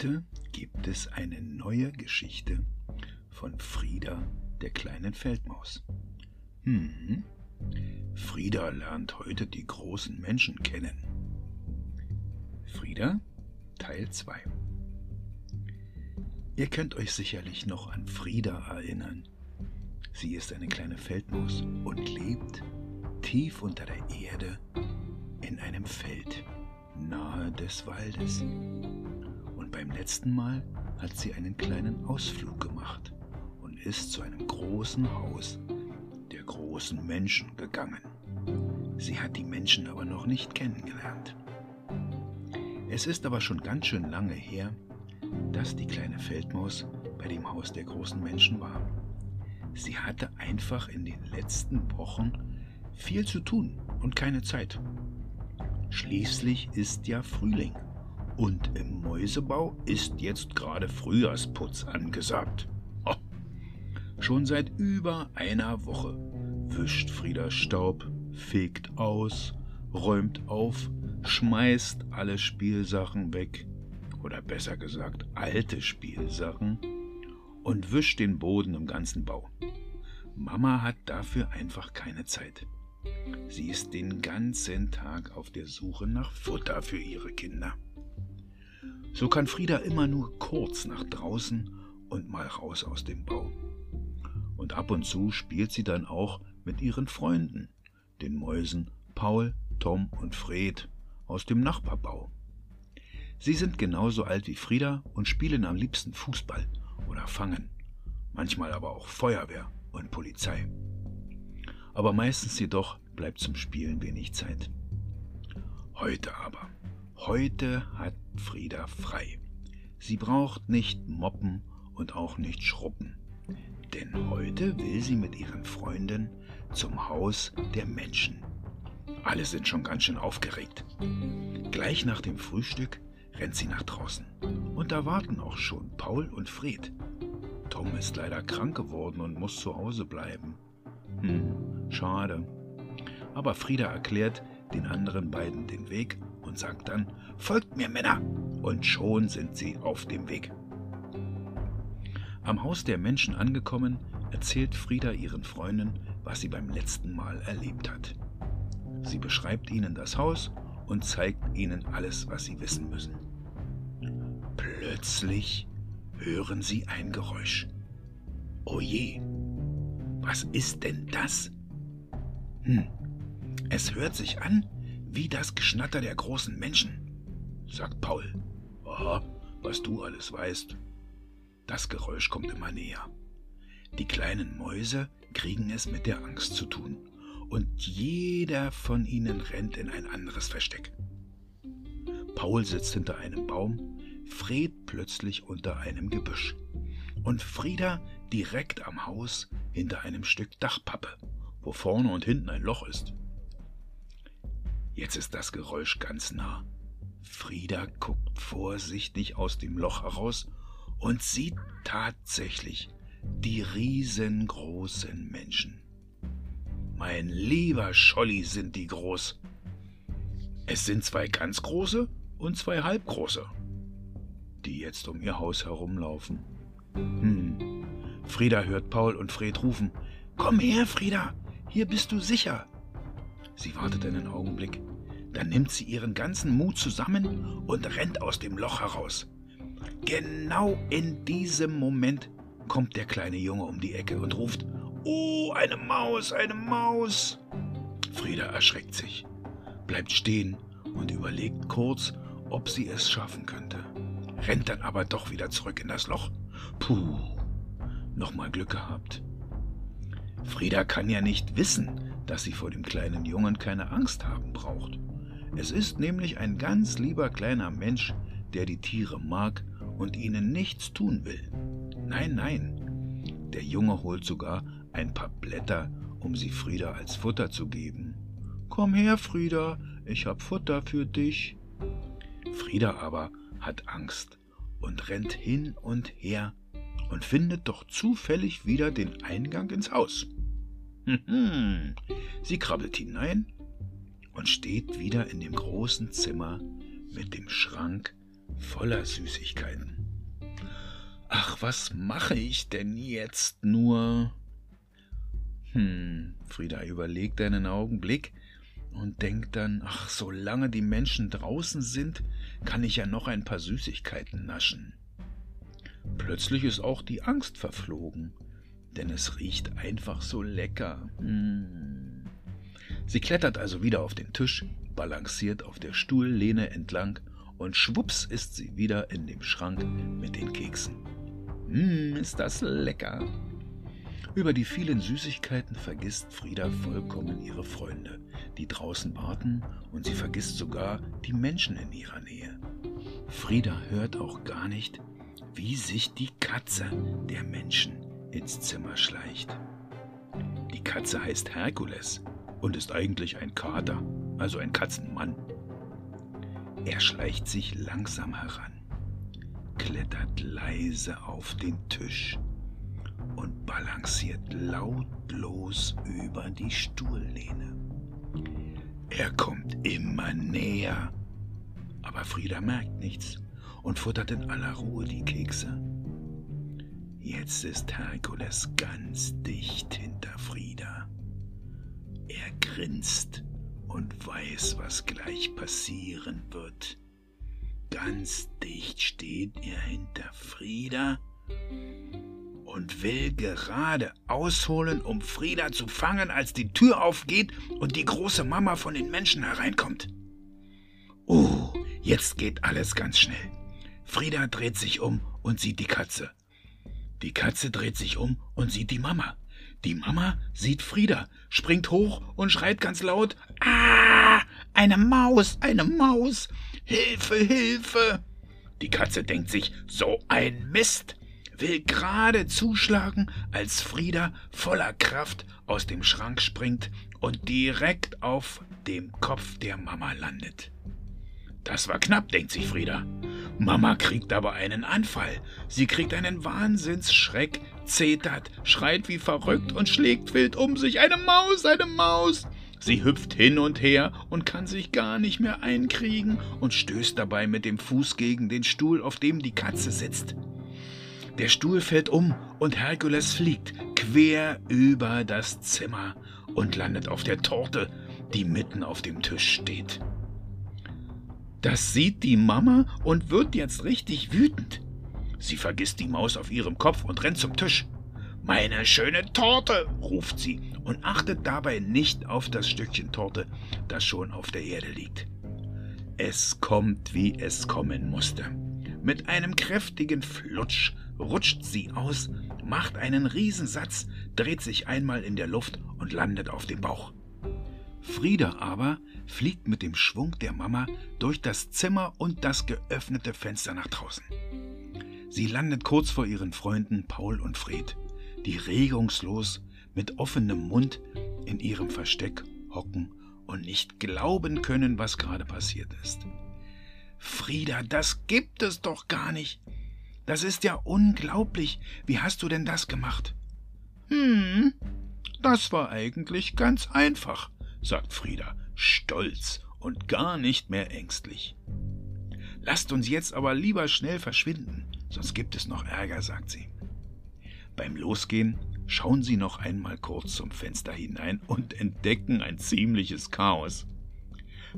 Heute gibt es eine neue Geschichte von Frieda, der kleinen Feldmaus. Hm, Frieda lernt heute die großen Menschen kennen. Frieda, Teil 2. Ihr könnt euch sicherlich noch an Frieda erinnern. Sie ist eine kleine Feldmaus und lebt tief unter der Erde in einem Feld nahe des Waldes beim letzten Mal hat sie einen kleinen Ausflug gemacht und ist zu einem großen Haus der großen Menschen gegangen. Sie hat die Menschen aber noch nicht kennengelernt. Es ist aber schon ganz schön lange her, dass die kleine Feldmaus bei dem Haus der großen Menschen war. Sie hatte einfach in den letzten Wochen viel zu tun und keine Zeit. Schließlich ist ja Frühling und im Mäusebau ist jetzt gerade Frühjahrsputz angesagt. Oh. Schon seit über einer Woche wischt Frieda Staub, fegt aus, räumt auf, schmeißt alle Spielsachen weg, oder besser gesagt alte Spielsachen, und wischt den Boden im ganzen Bau. Mama hat dafür einfach keine Zeit. Sie ist den ganzen Tag auf der Suche nach Futter für ihre Kinder. So kann Frieda immer nur kurz nach draußen und mal raus aus dem Bau. Und ab und zu spielt sie dann auch mit ihren Freunden, den Mäusen Paul, Tom und Fred aus dem Nachbarbau. Sie sind genauso alt wie Frieda und spielen am liebsten Fußball oder Fangen, manchmal aber auch Feuerwehr und Polizei. Aber meistens jedoch bleibt zum Spielen wenig Zeit. Heute aber Heute hat Frieda frei. Sie braucht nicht moppen und auch nicht schruppen. Denn heute will sie mit ihren Freunden zum Haus der Menschen. Alle sind schon ganz schön aufgeregt. Gleich nach dem Frühstück rennt sie nach draußen. Und da warten auch schon Paul und Fred. Tom ist leider krank geworden und muss zu Hause bleiben. Hm, schade. Aber Frieda erklärt den anderen beiden den Weg und sagt dann, Folgt mir Männer! Und schon sind sie auf dem Weg. Am Haus der Menschen angekommen, erzählt Frieda ihren Freunden, was sie beim letzten Mal erlebt hat. Sie beschreibt ihnen das Haus und zeigt ihnen alles, was sie wissen müssen. Plötzlich hören sie ein Geräusch. Oh je, was ist denn das? Hm, es hört sich an wie das Geschnatter der großen Menschen, sagt Paul. Aha, was du alles weißt. Das Geräusch kommt immer näher. Die kleinen Mäuse kriegen es mit der Angst zu tun, und jeder von ihnen rennt in ein anderes Versteck. Paul sitzt hinter einem Baum, Fred plötzlich unter einem Gebüsch und Frieda direkt am Haus hinter einem Stück Dachpappe, wo vorne und hinten ein Loch ist. Jetzt ist das Geräusch ganz nah. Frieda guckt vorsichtig aus dem Loch heraus und sieht tatsächlich die riesengroßen Menschen. Mein lieber Scholli sind die groß. Es sind zwei ganz große und zwei halbgroße, die jetzt um ihr Haus herumlaufen. Hm. Frieda hört Paul und Fred rufen. Komm her, Frieda, hier bist du sicher. Sie wartet einen Augenblick, dann nimmt sie ihren ganzen Mut zusammen und rennt aus dem Loch heraus. Genau in diesem Moment kommt der kleine Junge um die Ecke und ruft, Oh, eine Maus, eine Maus. Frieda erschreckt sich, bleibt stehen und überlegt kurz, ob sie es schaffen könnte, rennt dann aber doch wieder zurück in das Loch. Puh, nochmal Glück gehabt. Frieda kann ja nicht wissen, dass sie vor dem kleinen Jungen keine Angst haben braucht. Es ist nämlich ein ganz lieber kleiner Mensch, der die Tiere mag und ihnen nichts tun will. Nein, nein. Der Junge holt sogar ein paar Blätter, um sie Frieda als Futter zu geben. Komm her, Frieda, ich hab Futter für dich. Frieda aber hat Angst und rennt hin und her und findet doch zufällig wieder den Eingang ins Haus. Sie krabbelt hinein und steht wieder in dem großen Zimmer mit dem Schrank voller Süßigkeiten. Ach, was mache ich denn jetzt nur? Hm, Frieda überlegt einen Augenblick und denkt dann, ach, solange die Menschen draußen sind, kann ich ja noch ein paar Süßigkeiten naschen. Plötzlich ist auch die Angst verflogen, denn es riecht einfach so lecker. Hm. Sie klettert also wieder auf den Tisch, balanciert auf der Stuhllehne entlang und schwupps ist sie wieder in dem Schrank mit den Keksen. Hm, ist das lecker. Über die vielen Süßigkeiten vergisst Frieda vollkommen ihre Freunde, die draußen warten, und sie vergisst sogar die Menschen in ihrer Nähe. Frieda hört auch gar nicht, wie sich die Katze der Menschen ins Zimmer schleicht. Die Katze heißt Herkules und ist eigentlich ein Kater, also ein Katzenmann. Er schleicht sich langsam heran, klettert leise auf den Tisch und balanciert lautlos über die Stuhllehne. Er kommt immer näher, aber Frieda merkt nichts und futtert in aller Ruhe die Kekse. Jetzt ist Herkules ganz dicht hinter Frieda. Er grinst und weiß, was gleich passieren wird. Ganz dicht steht er hinter Frieda und will gerade ausholen, um Frieda zu fangen, als die Tür aufgeht und die große Mama von den Menschen hereinkommt. Oh, jetzt geht alles ganz schnell. Frieda dreht sich um und sieht die Katze. Die Katze dreht sich um und sieht die Mama. Die Mama sieht Frieda, springt hoch und schreit ganz laut: Ah, eine Maus, eine Maus! Hilfe, Hilfe! Die Katze denkt sich: So ein Mist! will gerade zuschlagen, als Frieda voller Kraft aus dem Schrank springt und direkt auf dem Kopf der Mama landet. Das war knapp, denkt sich Frieda. Mama kriegt aber einen Anfall. Sie kriegt einen Wahnsinnsschreck, zetert, schreit wie verrückt und schlägt wild um sich. Eine Maus, eine Maus! Sie hüpft hin und her und kann sich gar nicht mehr einkriegen und stößt dabei mit dem Fuß gegen den Stuhl, auf dem die Katze sitzt. Der Stuhl fällt um und Herkules fliegt quer über das Zimmer und landet auf der Torte, die mitten auf dem Tisch steht. Das sieht die Mama und wird jetzt richtig wütend. Sie vergisst die Maus auf ihrem Kopf und rennt zum Tisch. Meine schöne Torte, ruft sie und achtet dabei nicht auf das Stückchen Torte, das schon auf der Erde liegt. Es kommt, wie es kommen musste. Mit einem kräftigen Flutsch rutscht sie aus, macht einen Riesensatz, dreht sich einmal in der Luft und landet auf dem Bauch. Frieda aber fliegt mit dem Schwung der Mama durch das Zimmer und das geöffnete Fenster nach draußen. Sie landet kurz vor ihren Freunden Paul und Fred, die regungslos mit offenem Mund in ihrem Versteck hocken und nicht glauben können, was gerade passiert ist. Frieda, das gibt es doch gar nicht. Das ist ja unglaublich. Wie hast du denn das gemacht? Hm, das war eigentlich ganz einfach, sagt Frieda, stolz und gar nicht mehr ängstlich. Lasst uns jetzt aber lieber schnell verschwinden, sonst gibt es noch Ärger, sagt sie. Beim Losgehen schauen sie noch einmal kurz zum Fenster hinein und entdecken ein ziemliches Chaos.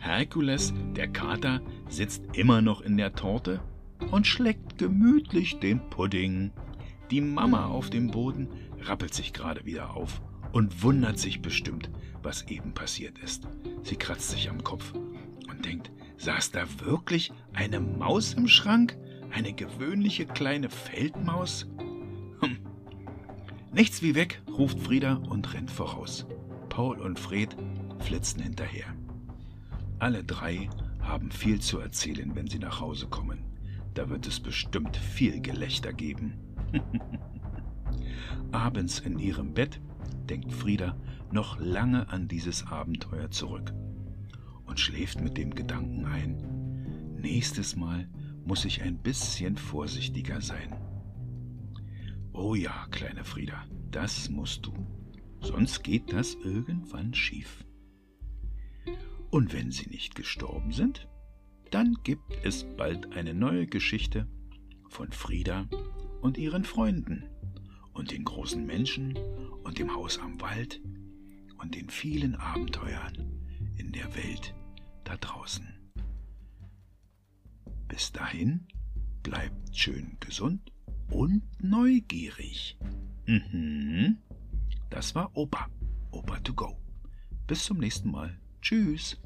Herkules, der Kater, sitzt immer noch in der Torte und schleckt gemütlich den Pudding. Die Mama auf dem Boden rappelt sich gerade wieder auf und wundert sich bestimmt, was eben passiert ist. Sie kratzt sich am Kopf und denkt, saß da wirklich eine Maus im Schrank? Eine gewöhnliche kleine Feldmaus? Hm. Nichts wie weg, ruft Frieda und rennt voraus. Paul und Fred flitzen hinterher. Alle drei haben viel zu erzählen, wenn sie nach Hause kommen. Da wird es bestimmt viel Gelächter geben. Abends in ihrem Bett denkt Frieda noch lange an dieses Abenteuer zurück und schläft mit dem Gedanken ein, nächstes Mal muss ich ein bisschen vorsichtiger sein. Oh ja, kleine Frieda, das musst du, sonst geht das irgendwann schief. Und wenn sie nicht gestorben sind, dann gibt es bald eine neue Geschichte von Frieda und ihren Freunden und den großen Menschen und dem Haus am Wald und den vielen Abenteuern in der Welt da draußen. Bis dahin bleibt schön gesund und neugierig. Mhm. Das war Opa. Opa to go. Bis zum nächsten Mal. Tschüss.